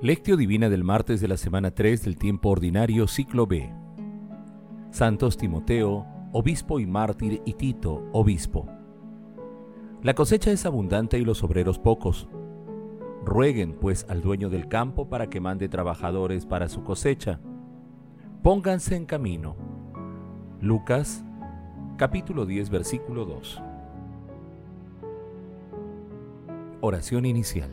Lectio Divina del martes de la semana 3 del tiempo ordinario, ciclo B. Santos Timoteo, obispo y mártir, y Tito, obispo. La cosecha es abundante y los obreros pocos. Rueguen, pues, al dueño del campo para que mande trabajadores para su cosecha. Pónganse en camino. Lucas, capítulo 10, versículo 2. Oración inicial.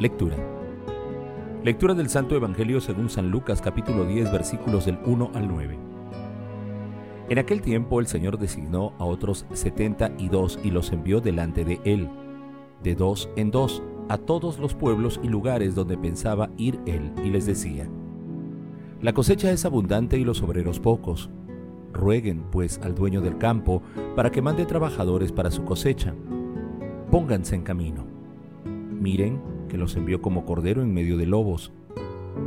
Lectura. Lectura del Santo Evangelio según San Lucas capítulo 10 versículos del 1 al 9. En aquel tiempo el Señor designó a otros setenta y dos y los envió delante de él, de dos en dos, a todos los pueblos y lugares donde pensaba ir él, y les decía, La cosecha es abundante y los obreros pocos. Rueguen, pues, al dueño del campo para que mande trabajadores para su cosecha. Pónganse en camino. Miren, que los envió como cordero en medio de lobos.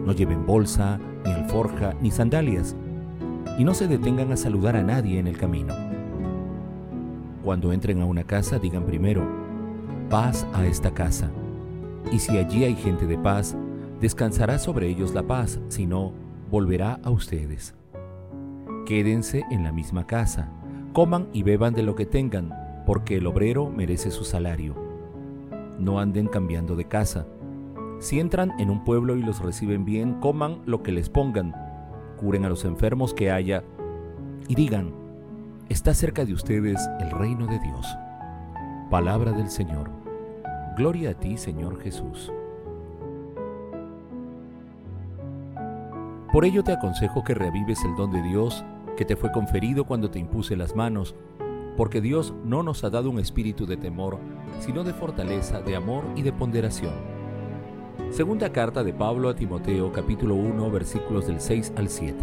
No lleven bolsa, ni alforja, ni sandalias, y no se detengan a saludar a nadie en el camino. Cuando entren a una casa, digan primero, paz a esta casa. Y si allí hay gente de paz, descansará sobre ellos la paz, si no, volverá a ustedes. Quédense en la misma casa, coman y beban de lo que tengan, porque el obrero merece su salario no anden cambiando de casa. Si entran en un pueblo y los reciben bien, coman lo que les pongan, curen a los enfermos que haya y digan, está cerca de ustedes el reino de Dios. Palabra del Señor. Gloria a ti, Señor Jesús. Por ello te aconsejo que reavives el don de Dios que te fue conferido cuando te impuse las manos porque Dios no nos ha dado un espíritu de temor, sino de fortaleza, de amor y de ponderación. Segunda carta de Pablo a Timoteo capítulo 1 versículos del 6 al 7.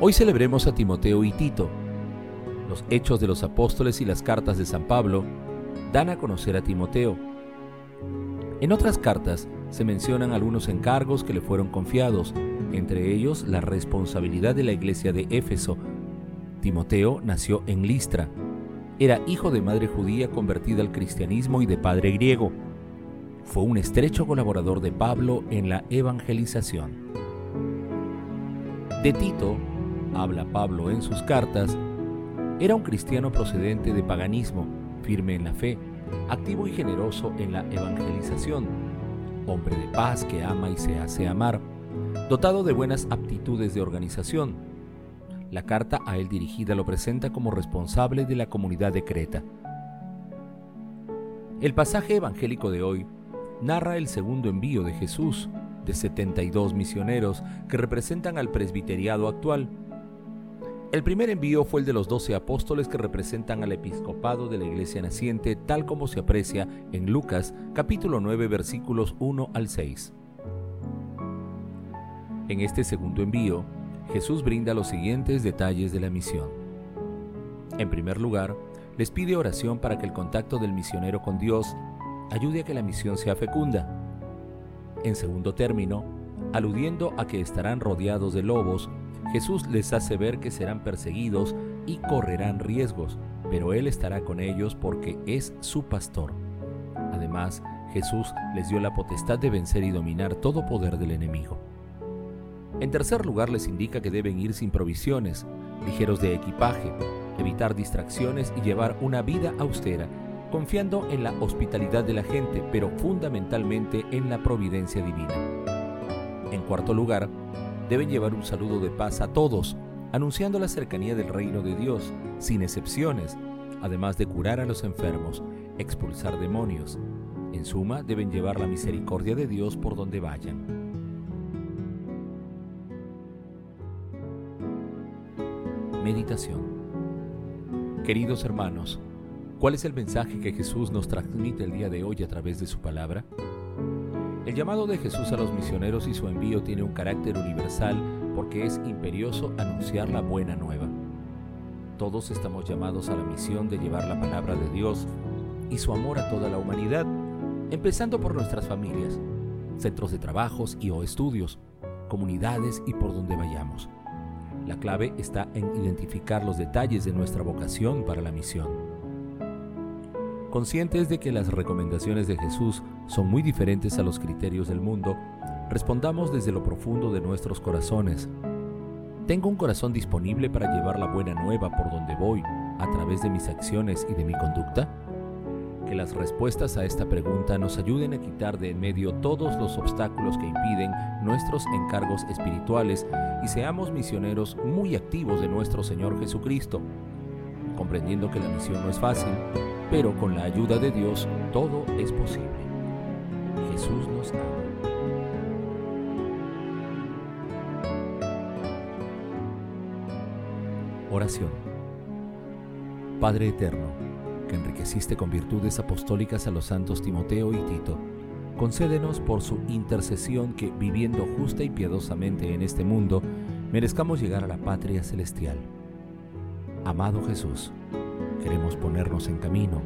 Hoy celebremos a Timoteo y Tito. Los hechos de los apóstoles y las cartas de San Pablo dan a conocer a Timoteo. En otras cartas se mencionan algunos encargos que le fueron confiados, entre ellos la responsabilidad de la iglesia de Éfeso Timoteo nació en Listra. Era hijo de madre judía convertida al cristianismo y de padre griego. Fue un estrecho colaborador de Pablo en la evangelización. De Tito, habla Pablo en sus cartas, era un cristiano procedente de paganismo, firme en la fe, activo y generoso en la evangelización, hombre de paz que ama y se hace amar, dotado de buenas aptitudes de organización, la carta a él dirigida lo presenta como responsable de la comunidad de Creta. El pasaje evangélico de hoy narra el segundo envío de Jesús, de 72 misioneros que representan al presbiteriado actual. El primer envío fue el de los doce apóstoles que representan al episcopado de la iglesia naciente, tal como se aprecia en Lucas capítulo 9 versículos 1 al 6. En este segundo envío, Jesús brinda los siguientes detalles de la misión. En primer lugar, les pide oración para que el contacto del misionero con Dios ayude a que la misión sea fecunda. En segundo término, aludiendo a que estarán rodeados de lobos, Jesús les hace ver que serán perseguidos y correrán riesgos, pero Él estará con ellos porque es su pastor. Además, Jesús les dio la potestad de vencer y dominar todo poder del enemigo. En tercer lugar, les indica que deben ir sin provisiones, ligeros de equipaje, evitar distracciones y llevar una vida austera, confiando en la hospitalidad de la gente, pero fundamentalmente en la providencia divina. En cuarto lugar, deben llevar un saludo de paz a todos, anunciando la cercanía del reino de Dios, sin excepciones, además de curar a los enfermos, expulsar demonios. En suma, deben llevar la misericordia de Dios por donde vayan. Meditación Queridos hermanos, ¿Cuál es el mensaje que Jesús nos transmite el día de hoy a través de su palabra? El llamado de Jesús a los misioneros y su envío tiene un carácter universal porque es imperioso anunciar la buena nueva. Todos estamos llamados a la misión de llevar la palabra de Dios y su amor a toda la humanidad, empezando por nuestras familias, centros de trabajos y o estudios, comunidades y por donde vayamos. La clave está en identificar los detalles de nuestra vocación para la misión. Conscientes de que las recomendaciones de Jesús son muy diferentes a los criterios del mundo, respondamos desde lo profundo de nuestros corazones. ¿Tengo un corazón disponible para llevar la buena nueva por donde voy a través de mis acciones y de mi conducta? Que las respuestas a esta pregunta nos ayuden a quitar de en medio todos los obstáculos que impiden nuestros encargos espirituales y seamos misioneros muy activos de nuestro Señor Jesucristo, comprendiendo que la misión no es fácil, pero con la ayuda de Dios todo es posible. Jesús nos ama. Oración. Padre Eterno, que enriqueciste con virtudes apostólicas a los santos Timoteo y Tito, concédenos por su intercesión que, viviendo justa y piadosamente en este mundo, merezcamos llegar a la patria celestial. Amado Jesús, queremos ponernos en camino.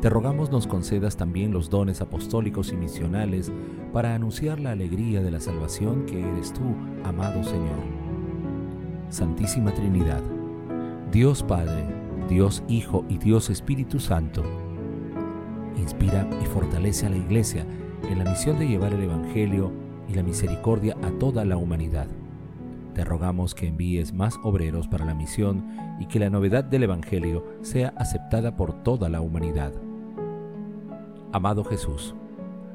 Te rogamos nos concedas también los dones apostólicos y misionales para anunciar la alegría de la salvación que eres tú, amado Señor. Santísima Trinidad, Dios Padre, Dios Hijo y Dios Espíritu Santo, inspira y fortalece a la Iglesia en la misión de llevar el Evangelio y la misericordia a toda la humanidad te rogamos que envíes más obreros para la misión y que la novedad del Evangelio sea aceptada por toda la humanidad. Amado Jesús,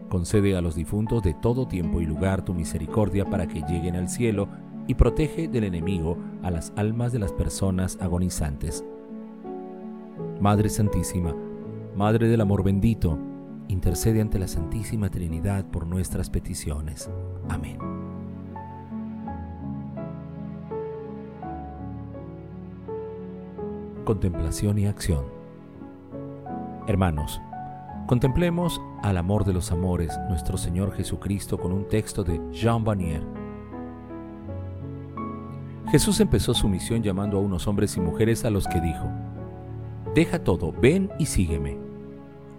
concede a los difuntos de todo tiempo y lugar tu misericordia para que lleguen al cielo y protege del enemigo a las almas de las personas agonizantes. Madre Santísima, Madre del Amor bendito, intercede ante la Santísima Trinidad por nuestras peticiones. Amén. contemplación y acción. Hermanos, contemplemos al amor de los amores, nuestro Señor Jesucristo, con un texto de Jean Vanier. Jesús empezó su misión llamando a unos hombres y mujeres a los que dijo, Deja todo, ven y sígueme.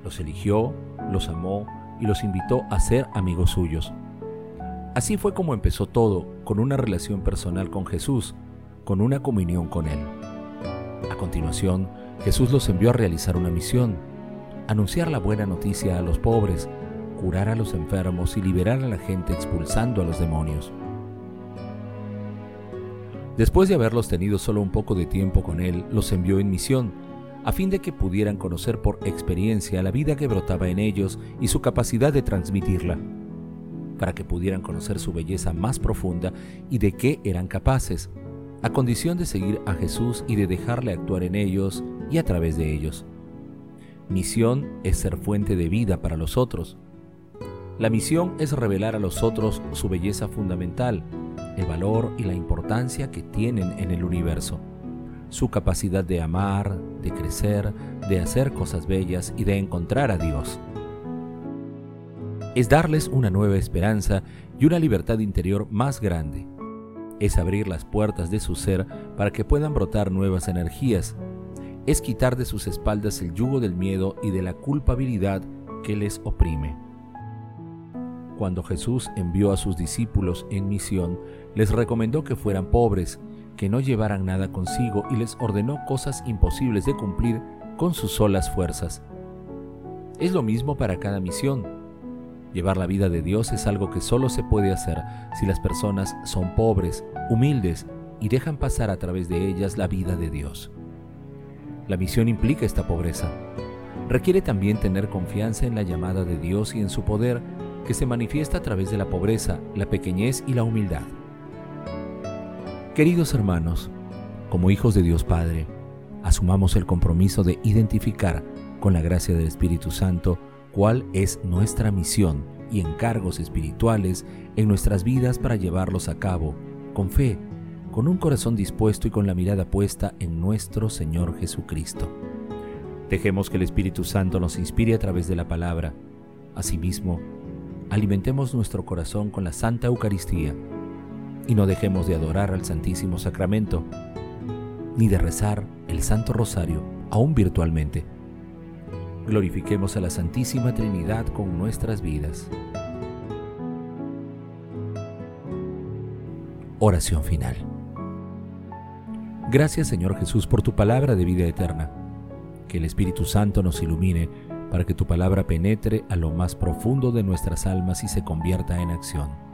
Los eligió, los amó y los invitó a ser amigos suyos. Así fue como empezó todo, con una relación personal con Jesús, con una comunión con Él. A continuación, Jesús los envió a realizar una misión, anunciar la buena noticia a los pobres, curar a los enfermos y liberar a la gente expulsando a los demonios. Después de haberlos tenido solo un poco de tiempo con Él, los envió en misión, a fin de que pudieran conocer por experiencia la vida que brotaba en ellos y su capacidad de transmitirla, para que pudieran conocer su belleza más profunda y de qué eran capaces, a condición de seguir a Jesús y de dejarle actuar en ellos y a través de ellos. Misión es ser fuente de vida para los otros. La misión es revelar a los otros su belleza fundamental, el valor y la importancia que tienen en el universo, su capacidad de amar, de crecer, de hacer cosas bellas y de encontrar a Dios. Es darles una nueva esperanza y una libertad interior más grande es abrir las puertas de su ser para que puedan brotar nuevas energías, es quitar de sus espaldas el yugo del miedo y de la culpabilidad que les oprime. Cuando Jesús envió a sus discípulos en misión, les recomendó que fueran pobres, que no llevaran nada consigo y les ordenó cosas imposibles de cumplir con sus solas fuerzas. Es lo mismo para cada misión. Llevar la vida de Dios es algo que solo se puede hacer si las personas son pobres, humildes y dejan pasar a través de ellas la vida de Dios. La misión implica esta pobreza. Requiere también tener confianza en la llamada de Dios y en su poder que se manifiesta a través de la pobreza, la pequeñez y la humildad. Queridos hermanos, como hijos de Dios Padre, asumamos el compromiso de identificar con la gracia del Espíritu Santo cuál es nuestra misión y encargos espirituales en nuestras vidas para llevarlos a cabo, con fe, con un corazón dispuesto y con la mirada puesta en nuestro Señor Jesucristo. Dejemos que el Espíritu Santo nos inspire a través de la palabra. Asimismo, alimentemos nuestro corazón con la Santa Eucaristía y no dejemos de adorar al Santísimo Sacramento, ni de rezar el Santo Rosario, aún virtualmente. Glorifiquemos a la Santísima Trinidad con nuestras vidas. Oración final. Gracias Señor Jesús por tu palabra de vida eterna. Que el Espíritu Santo nos ilumine para que tu palabra penetre a lo más profundo de nuestras almas y se convierta en acción.